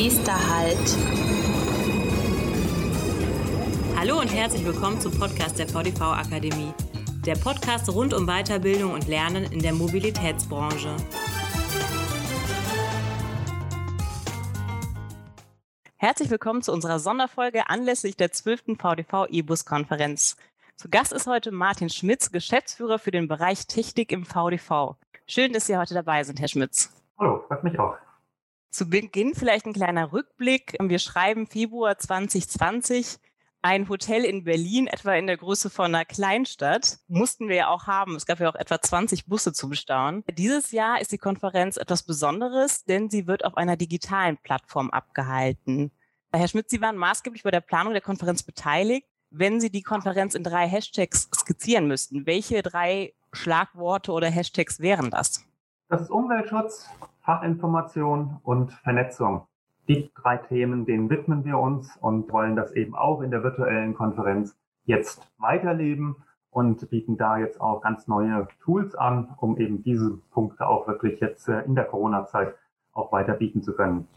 Nächster Halt. Hallo und herzlich willkommen zum Podcast der VDV Akademie. Der Podcast rund um Weiterbildung und Lernen in der Mobilitätsbranche. Herzlich willkommen zu unserer Sonderfolge anlässlich der 12. VDV E-Bus-Konferenz. Zu Gast ist heute Martin Schmitz, Geschäftsführer für den Bereich Technik im VDV. Schön, dass Sie heute dabei sind, Herr Schmitz. Hallo, freut mich auch. Zu Beginn vielleicht ein kleiner Rückblick. Wir schreiben Februar 2020. Ein Hotel in Berlin, etwa in der Größe von einer Kleinstadt, mussten wir ja auch haben. Es gab ja auch etwa 20 Busse zu bestaunen. Dieses Jahr ist die Konferenz etwas Besonderes, denn sie wird auf einer digitalen Plattform abgehalten. Herr Schmidt, Sie waren maßgeblich bei der Planung der Konferenz beteiligt. Wenn Sie die Konferenz in drei Hashtags skizzieren müssten, welche drei Schlagworte oder Hashtags wären das? Das ist Umweltschutz, Fachinformation und Vernetzung. Die drei Themen, denen widmen wir uns und wollen das eben auch in der virtuellen Konferenz jetzt weiterleben und bieten da jetzt auch ganz neue Tools an, um eben diese Punkte auch wirklich jetzt äh, in der Corona-Zeit auch weiter bieten zu können.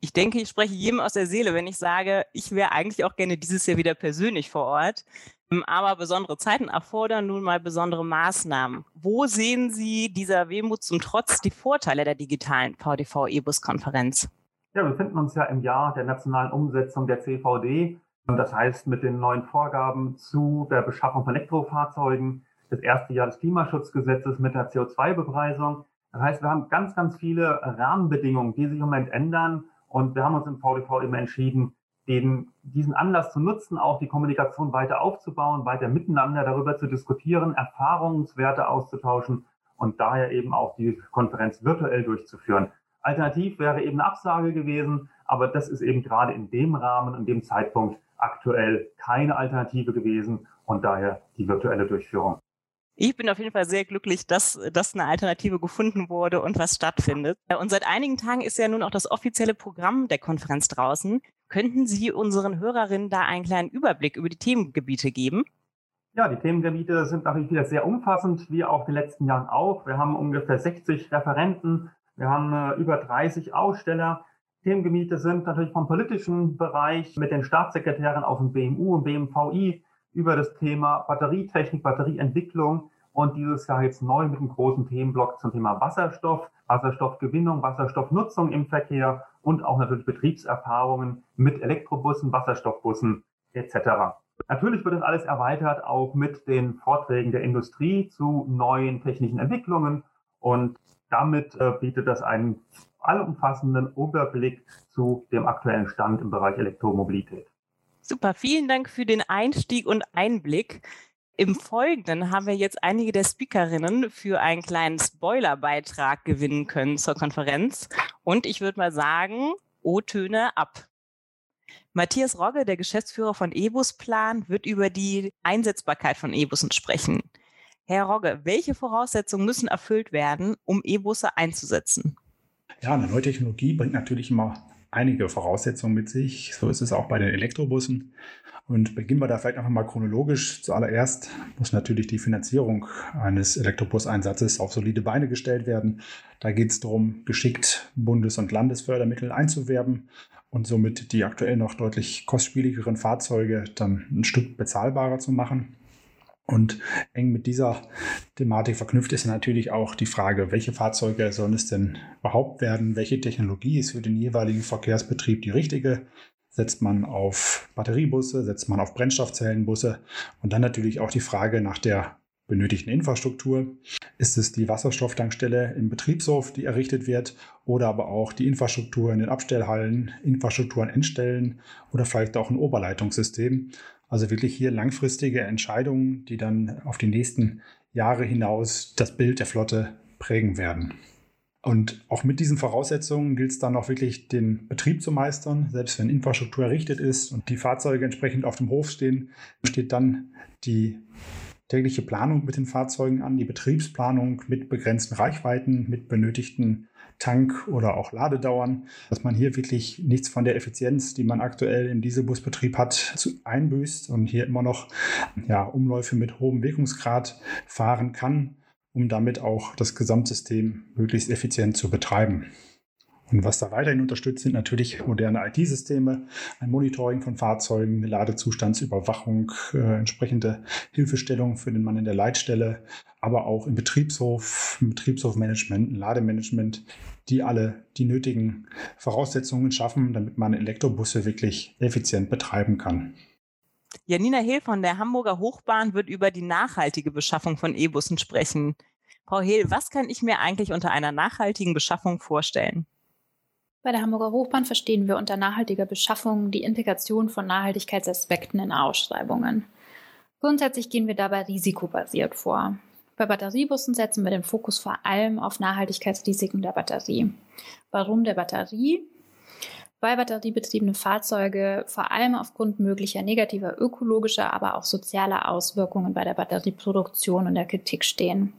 Ich denke, ich spreche jedem aus der Seele, wenn ich sage, ich wäre eigentlich auch gerne dieses Jahr wieder persönlich vor Ort. Ähm, aber besondere Zeiten erfordern nun mal besondere Maßnahmen. Wo sehen Sie dieser Wehmut zum Trotz die Vorteile der digitalen VDV-E-Bus-Konferenz? Ja, wir befinden uns ja im Jahr der nationalen Umsetzung der CVD. Das heißt, mit den neuen Vorgaben zu der Beschaffung von Elektrofahrzeugen, das erste Jahr des Klimaschutzgesetzes mit der CO2-Bepreisung. Das heißt, wir haben ganz, ganz viele Rahmenbedingungen, die sich im Moment ändern. Und wir haben uns im VDV immer entschieden, den, diesen Anlass zu nutzen, auch die Kommunikation weiter aufzubauen, weiter miteinander darüber zu diskutieren, Erfahrungswerte auszutauschen und daher eben auch die Konferenz virtuell durchzuführen. Alternativ wäre eben eine Absage gewesen, aber das ist eben gerade in dem Rahmen, in dem Zeitpunkt aktuell keine Alternative gewesen und daher die virtuelle Durchführung. Ich bin auf jeden Fall sehr glücklich, dass, dass eine Alternative gefunden wurde und was stattfindet. Und seit einigen Tagen ist ja nun auch das offizielle Programm der Konferenz draußen. Könnten Sie unseren Hörerinnen da einen kleinen Überblick über die Themengebiete geben? Ja, die Themengebiete sind natürlich wieder sehr umfassend, wie auch in den letzten Jahren auch. Wir haben ungefähr 60 Referenten, wir haben äh, über 30 Aussteller. Themengebiete sind natürlich vom politischen Bereich mit den Staatssekretären aus dem BMU und BMVI über das Thema Batterietechnik, Batterieentwicklung und dieses Jahr jetzt neu mit einem großen Themenblock zum Thema Wasserstoff, Wasserstoffgewinnung, Wasserstoffnutzung im Verkehr und auch natürlich Betriebserfahrungen mit Elektrobussen, Wasserstoffbussen etc. Natürlich wird das alles erweitert auch mit den Vorträgen der Industrie zu neuen technischen Entwicklungen und damit äh, bietet das einen allumfassenden Überblick zu dem aktuellen Stand im Bereich Elektromobilität. Super, vielen Dank für den Einstieg und Einblick. Im Folgenden haben wir jetzt einige der Speakerinnen für einen kleinen Spoilerbeitrag gewinnen können zur Konferenz. Und ich würde mal sagen, O-Töne ab. Matthias Rogge, der Geschäftsführer von EBUS Plan, wird über die Einsetzbarkeit von E-Bussen sprechen. Herr Rogge, welche Voraussetzungen müssen erfüllt werden, um E-Busse einzusetzen? Ja, eine neue Technologie bringt natürlich immer einige Voraussetzungen mit sich. So ist es auch bei den Elektrobussen. Und beginnen wir da vielleicht einfach mal chronologisch. Zuallererst muss natürlich die Finanzierung eines Elektrobus-Einsatzes auf solide Beine gestellt werden. Da geht es darum, geschickt Bundes- und Landesfördermittel einzuwerben und somit die aktuell noch deutlich kostspieligeren Fahrzeuge dann ein Stück bezahlbarer zu machen. Und eng mit dieser Thematik verknüpft ist natürlich auch die Frage, welche Fahrzeuge sollen es denn überhaupt werden? Welche Technologie ist für den jeweiligen Verkehrsbetrieb die richtige? Setzt man auf Batteriebusse, setzt man auf Brennstoffzellenbusse? Und dann natürlich auch die Frage nach der benötigten Infrastruktur. Ist es die Wasserstofftankstelle im Betriebshof, die errichtet wird, oder aber auch die Infrastruktur in den Abstellhallen, Infrastruktur an Endstellen oder vielleicht auch ein Oberleitungssystem? Also wirklich hier langfristige Entscheidungen, die dann auf die nächsten Jahre hinaus das Bild der Flotte prägen werden. Und auch mit diesen Voraussetzungen gilt es dann auch wirklich, den Betrieb zu meistern. Selbst wenn Infrastruktur errichtet ist und die Fahrzeuge entsprechend auf dem Hof stehen, steht dann die tägliche Planung mit den Fahrzeugen an, die Betriebsplanung mit begrenzten Reichweiten, mit benötigten Tank- oder auch Ladedauern, dass man hier wirklich nichts von der Effizienz, die man aktuell im Dieselbusbetrieb hat, einbüßt und hier immer noch ja, Umläufe mit hohem Wirkungsgrad fahren kann, um damit auch das Gesamtsystem möglichst effizient zu betreiben. Und was da weiterhin unterstützt, sind natürlich moderne IT-Systeme, ein Monitoring von Fahrzeugen, eine Ladezustandsüberwachung, äh, entsprechende Hilfestellung für den Mann in der Leitstelle, aber auch im Betriebshof, im Betriebshofmanagement, Lademanagement, die alle die nötigen Voraussetzungen schaffen, damit man Elektrobusse wirklich effizient betreiben kann. Janina Hehl von der Hamburger Hochbahn wird über die nachhaltige Beschaffung von E-Bussen sprechen. Frau Hehl, was kann ich mir eigentlich unter einer nachhaltigen Beschaffung vorstellen? Bei der Hamburger Hochbahn verstehen wir unter nachhaltiger Beschaffung die Integration von Nachhaltigkeitsaspekten in Ausschreibungen. Grundsätzlich gehen wir dabei risikobasiert vor. Bei Batteriebussen setzen wir den Fokus vor allem auf Nachhaltigkeitsrisiken der Batterie. Warum der Batterie? Weil batteriebetriebene Fahrzeuge vor allem aufgrund möglicher negativer ökologischer, aber auch sozialer Auswirkungen bei der Batterieproduktion in der Kritik stehen.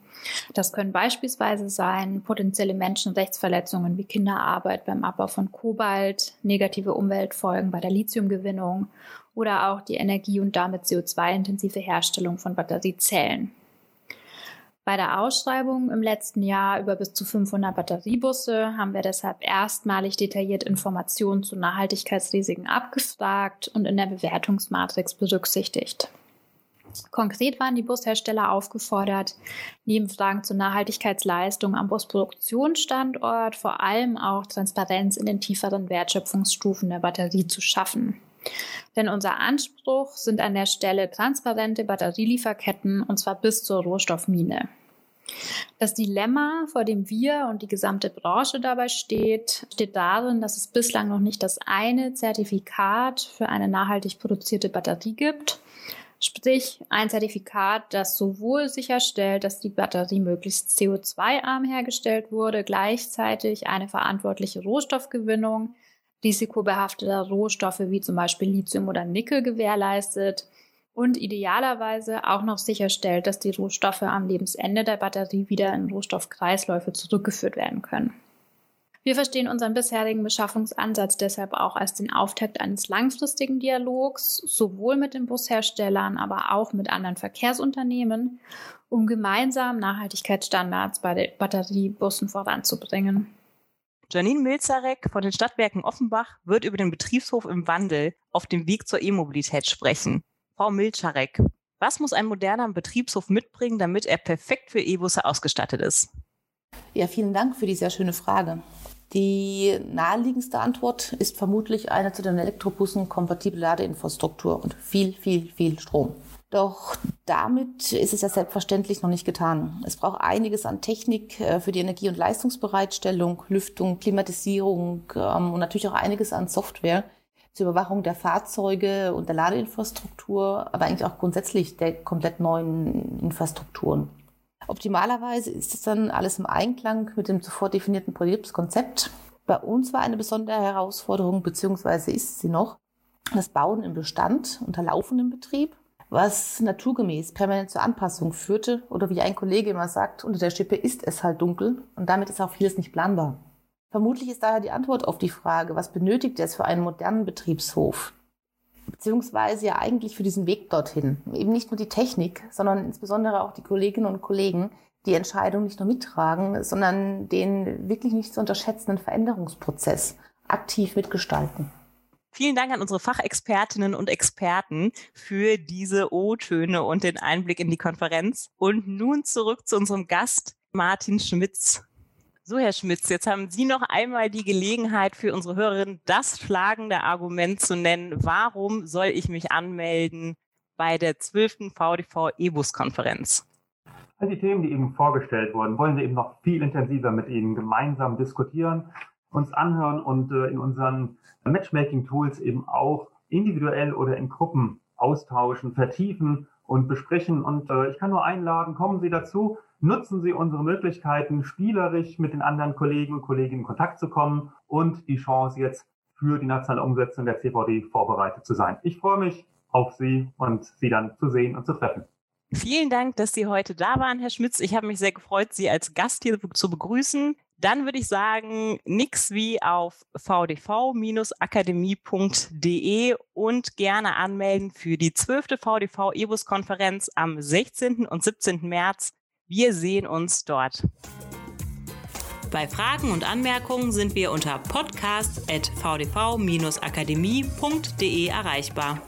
Das können beispielsweise sein potenzielle Menschenrechtsverletzungen wie Kinderarbeit beim Abbau von Kobalt, negative Umweltfolgen bei der Lithiumgewinnung oder auch die energie- und damit CO2-intensive Herstellung von Batteriezellen. Bei der Ausschreibung im letzten Jahr über bis zu 500 Batteriebusse haben wir deshalb erstmalig detailliert Informationen zu Nachhaltigkeitsrisiken abgefragt und in der Bewertungsmatrix berücksichtigt. Konkret waren die Bushersteller aufgefordert, neben Fragen zur Nachhaltigkeitsleistung am Busproduktionsstandort vor allem auch Transparenz in den tieferen Wertschöpfungsstufen der Batterie zu schaffen. Denn unser Anspruch sind an der Stelle transparente Batterielieferketten und zwar bis zur Rohstoffmine. Das Dilemma, vor dem wir und die gesamte Branche dabei steht, steht darin, dass es bislang noch nicht das eine Zertifikat für eine nachhaltig produzierte Batterie gibt. Sprich, ein Zertifikat, das sowohl sicherstellt, dass die Batterie möglichst CO2-arm hergestellt wurde, gleichzeitig eine verantwortliche Rohstoffgewinnung, risikobehafteter Rohstoffe wie zum Beispiel Lithium oder Nickel gewährleistet und idealerweise auch noch sicherstellt, dass die Rohstoffe am Lebensende der Batterie wieder in Rohstoffkreisläufe zurückgeführt werden können. Wir verstehen unseren bisherigen Beschaffungsansatz deshalb auch als den Auftakt eines langfristigen Dialogs, sowohl mit den Busherstellern, aber auch mit anderen Verkehrsunternehmen, um gemeinsam Nachhaltigkeitsstandards bei den Batteriebussen voranzubringen. Janine Milzarek von den Stadtwerken Offenbach wird über den Betriebshof im Wandel auf dem Weg zur E-Mobilität sprechen. Frau Milcharek, was muss ein moderner Betriebshof mitbringen, damit er perfekt für E-Busse ausgestattet ist? Ja, vielen Dank für die sehr schöne Frage. Die naheliegendste Antwort ist vermutlich eine zu den Elektrobussen kompatible Ladeinfrastruktur und viel, viel, viel Strom. Doch damit ist es ja selbstverständlich noch nicht getan. Es braucht einiges an Technik äh, für die Energie- und Leistungsbereitstellung, Lüftung, Klimatisierung ähm, und natürlich auch einiges an Software, zur Überwachung der Fahrzeuge und der Ladeinfrastruktur, aber eigentlich auch grundsätzlich der komplett neuen Infrastrukturen. Optimalerweise ist es dann alles im Einklang mit dem zuvor definierten Betriebskonzept. Bei uns war eine besondere Herausforderung, beziehungsweise ist sie noch, das Bauen im Bestand unter laufendem Betrieb, was naturgemäß permanent zur Anpassung führte oder wie ein Kollege immer sagt, unter der Schippe ist es halt dunkel und damit ist auch vieles nicht planbar. Vermutlich ist daher die Antwort auf die Frage, was benötigt es für einen modernen Betriebshof? Beziehungsweise ja eigentlich für diesen Weg dorthin. Eben nicht nur die Technik, sondern insbesondere auch die Kolleginnen und Kollegen, die Entscheidung nicht nur mittragen, sondern den wirklich nicht zu unterschätzenden Veränderungsprozess aktiv mitgestalten. Vielen Dank an unsere Fachexpertinnen und Experten für diese O-Töne und den Einblick in die Konferenz. Und nun zurück zu unserem Gast, Martin Schmitz. So, Herr Schmitz, jetzt haben Sie noch einmal die Gelegenheit für unsere Hörerinnen, das schlagende Argument zu nennen. Warum soll ich mich anmelden bei der 12. VDV E-Bus-Konferenz? All die Themen, die eben vorgestellt wurden, wollen wir eben noch viel intensiver mit Ihnen gemeinsam diskutieren, uns anhören und äh, in unseren Matchmaking-Tools eben auch individuell oder in Gruppen austauschen, vertiefen und besprechen. Und äh, ich kann nur einladen, kommen Sie dazu nutzen Sie unsere Möglichkeiten, spielerisch mit den anderen Kollegen und Kolleginnen in Kontakt zu kommen und die Chance jetzt für die nationale Umsetzung der CVD vorbereitet zu sein. Ich freue mich auf Sie und Sie dann zu sehen und zu treffen. Vielen Dank, dass Sie heute da waren, Herr Schmitz. Ich habe mich sehr gefreut, Sie als Gast hier zu begrüßen. Dann würde ich sagen, nix wie auf vdv-akademie.de und gerne anmelden für die 12. VDV E-Bus-Konferenz am 16. und 17. März wir sehen uns dort. Bei Fragen und Anmerkungen sind wir unter podcast.vdv-akademie.de erreichbar.